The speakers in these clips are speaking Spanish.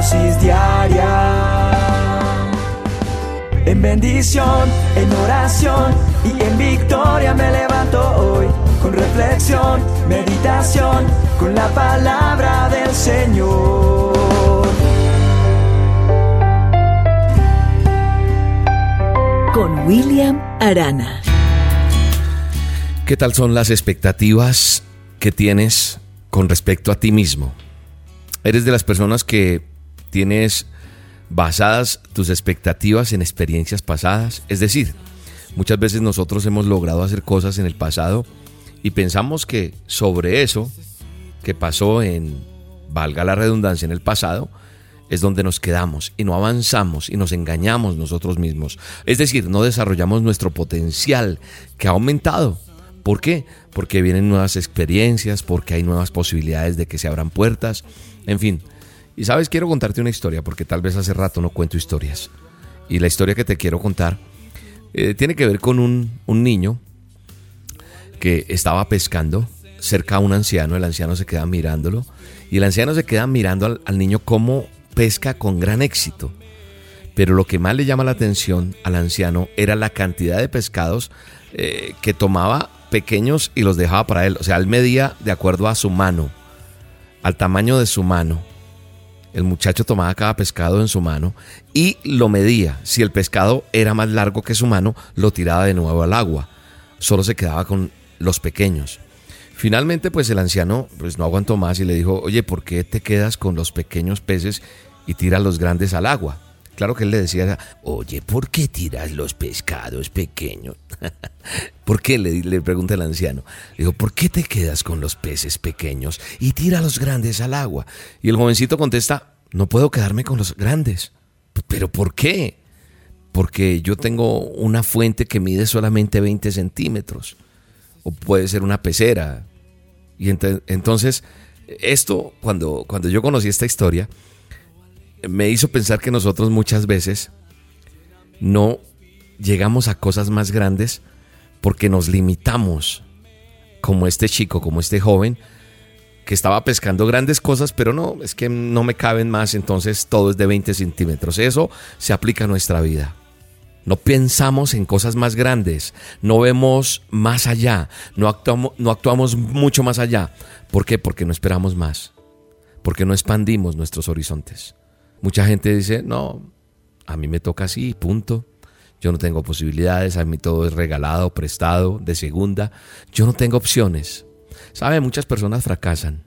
dosis diaria. En bendición, en oración y en victoria me levanto hoy. Con reflexión, meditación, con la palabra del Señor. Con William Arana. ¿Qué tal son las expectativas que tienes con respecto a ti mismo? ¿Eres de las personas que tienes basadas tus expectativas en experiencias pasadas? Es decir, muchas veces nosotros hemos logrado hacer cosas en el pasado y pensamos que sobre eso que pasó en, valga la redundancia, en el pasado, es donde nos quedamos y no avanzamos y nos engañamos nosotros mismos. Es decir, no desarrollamos nuestro potencial que ha aumentado. ¿Por qué? Porque vienen nuevas experiencias, porque hay nuevas posibilidades de que se abran puertas, en fin. Y sabes, quiero contarte una historia, porque tal vez hace rato no cuento historias. Y la historia que te quiero contar eh, tiene que ver con un, niño que estaba pescando cerca a un anciano, el anciano se queda mirándolo, y el anciano se queda mirando al, niño como pesca con gran éxito. Pero lo que más le llama la atención al anciano era la cantidad de pescados eh, que tomaba pequeños y los dejaba para él. O sea, él medía de acuerdo a su mano, al tamaño de su mano. El muchacho tomaba cada pescado en su mano y lo medía. Si el pescado era más largo que su mano, lo tiraba de nuevo al agua. Solo se quedaba con los pequeños. Finalmente, pues el anciano pues no aguantó más y le dijo, oye, ¿por qué te quedas con los pequeños peces y tiras los grandes al agua? Claro que él le decía, oye, ¿por qué tiras los pescados pequeños? ¿Por qué? Le, pregunta el anciano. Le digo, ¿por qué te quedas con los peces pequeños y tira los grandes al agua? Y el jovencito contesta, no puedo quedarme con los grandes. ¿Pero por qué? Porque yo tengo una fuente que mide solamente 20 centímetros. O puede ser una pecera. Y entonces, esto, cuando, cuando yo conocí esta historia, me hizo pensar que nosotros muchas veces no llegamos a cosas más grandes porque nos limitamos, como este chico, como este joven, que estaba pescando grandes cosas, pero no, es que no me caben más, entonces todo es de 20 centímetros. Eso se aplica a nuestra vida. No pensamos en cosas más grandes, no vemos más allá, no actuamos, no actuamos mucho más allá. ¿Por qué? Porque no esperamos más, porque no expandimos nuestros horizontes. Mucha gente dice, no, a mí me toca así, punto. Yo no tengo posibilidades, a mí todo es regalado, prestado, de segunda. Yo no tengo opciones. ¿Sabe? Muchas personas fracasan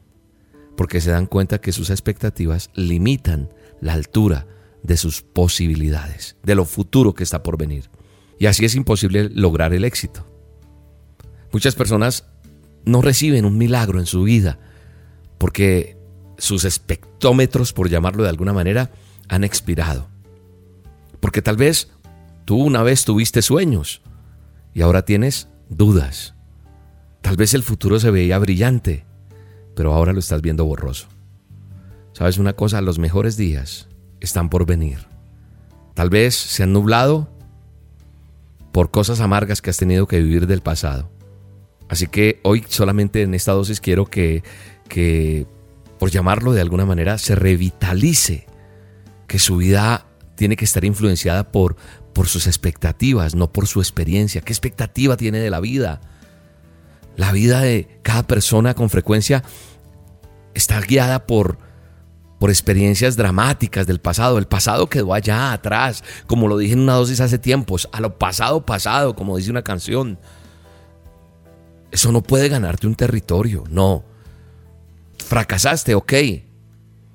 porque se dan cuenta que sus expectativas limitan la altura de sus posibilidades, de lo futuro que está por venir. Y así es imposible lograr el éxito. Muchas personas no reciben un milagro en su vida porque sus espectómetros, por llamarlo de alguna manera, han expirado. Porque tal vez tú una vez tuviste sueños y ahora tienes dudas. Tal vez el futuro se veía brillante, pero ahora lo estás viendo borroso. ¿Sabes una cosa? Los mejores días están por venir. Tal vez se han nublado por cosas amargas que has tenido que vivir del pasado. Así que hoy solamente en esta dosis quiero que, que por llamarlo de alguna manera, se revitalice, que su vida tiene que estar influenciada por, por sus expectativas, no por su experiencia. ¿Qué expectativa tiene de la vida? La vida de cada persona con frecuencia está guiada por, por experiencias dramáticas del pasado. El pasado quedó allá atrás, como lo dije en una dosis hace tiempos, a lo pasado pasado, como dice una canción. Eso no puede ganarte un territorio, no. Fracasaste, ok,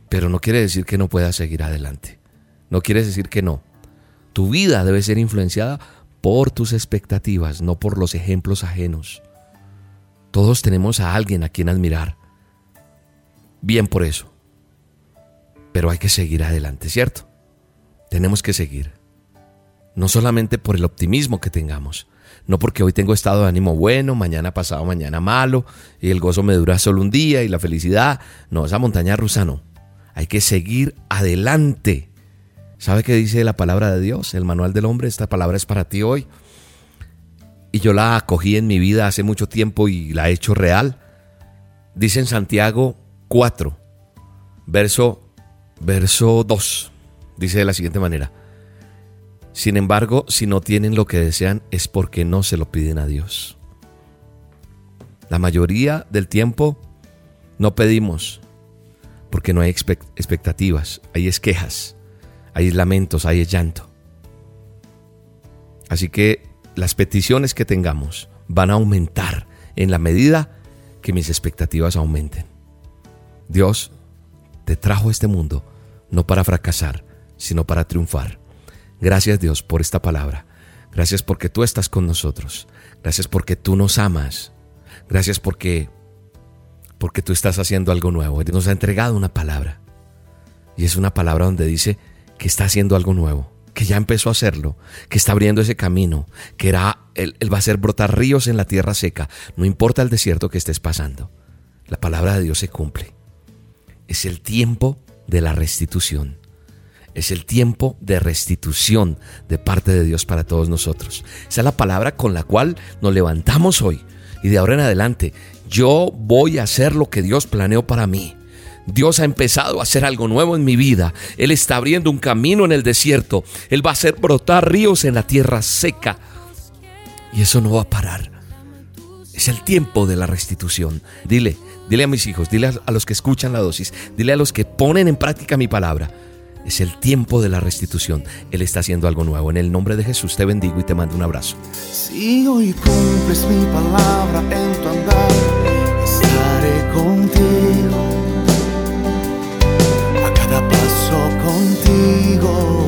pero no quiere decir que no puedas seguir adelante. No quiere decir que no. Tu vida debe ser influenciada por tus expectativas, no por los ejemplos ajenos. Todos tenemos a alguien a quien admirar. Bien por eso. Pero hay que seguir adelante, ¿cierto? Tenemos que seguir. No solamente por el optimismo que tengamos, no porque hoy tengo estado de ánimo bueno, mañana pasado, mañana malo, y el gozo me dura solo un día y la felicidad. No, esa montaña rusa no. Hay que seguir adelante. ¿Sabe qué dice la palabra de Dios? El manual del hombre, esta palabra es para ti hoy. Y yo la acogí en mi vida hace mucho tiempo y la he hecho real. Dice en Santiago 4, verso verso 2. Dice de la siguiente manera. Sin embargo, si no tienen lo que desean es porque no se lo piden a Dios. La mayoría del tiempo no pedimos porque no hay expectativas, hay quejas, hay lamentos, hay llanto. Así que las peticiones que tengamos van a aumentar en la medida que mis expectativas aumenten. Dios te trajo a este mundo no para fracasar, sino para triunfar. Gracias Dios por esta palabra. Gracias porque tú estás con nosotros. Gracias porque tú nos amas. Gracias porque porque tú estás haciendo algo nuevo. Nos ha entregado una palabra. Y es una palabra donde dice que está haciendo algo nuevo, que ya empezó a hacerlo, que está abriendo ese camino, que era, él va a hacer brotar ríos en la tierra seca, no importa el desierto que estés pasando. La palabra de Dios se cumple. Es el tiempo de la restitución. Es el tiempo de restitución de parte de Dios para todos nosotros. Esa es la palabra con la cual nos levantamos hoy. Y de ahora en adelante, yo voy a hacer lo que Dios planeó para mí. Dios ha empezado a hacer algo nuevo en mi vida. Él está abriendo un camino en el desierto. Él va a hacer brotar ríos en la tierra seca. Y eso no va a parar. Es el tiempo de la restitución. Dile, dile a mis hijos, dile a los que escuchan la dosis, dile a los que ponen en práctica mi palabra. Es el tiempo de la restitución. Él está haciendo algo nuevo. En el nombre de Jesús te bendigo y te mando un abrazo. Si hoy cumples mi palabra en tu andar, estaré contigo. A cada paso contigo.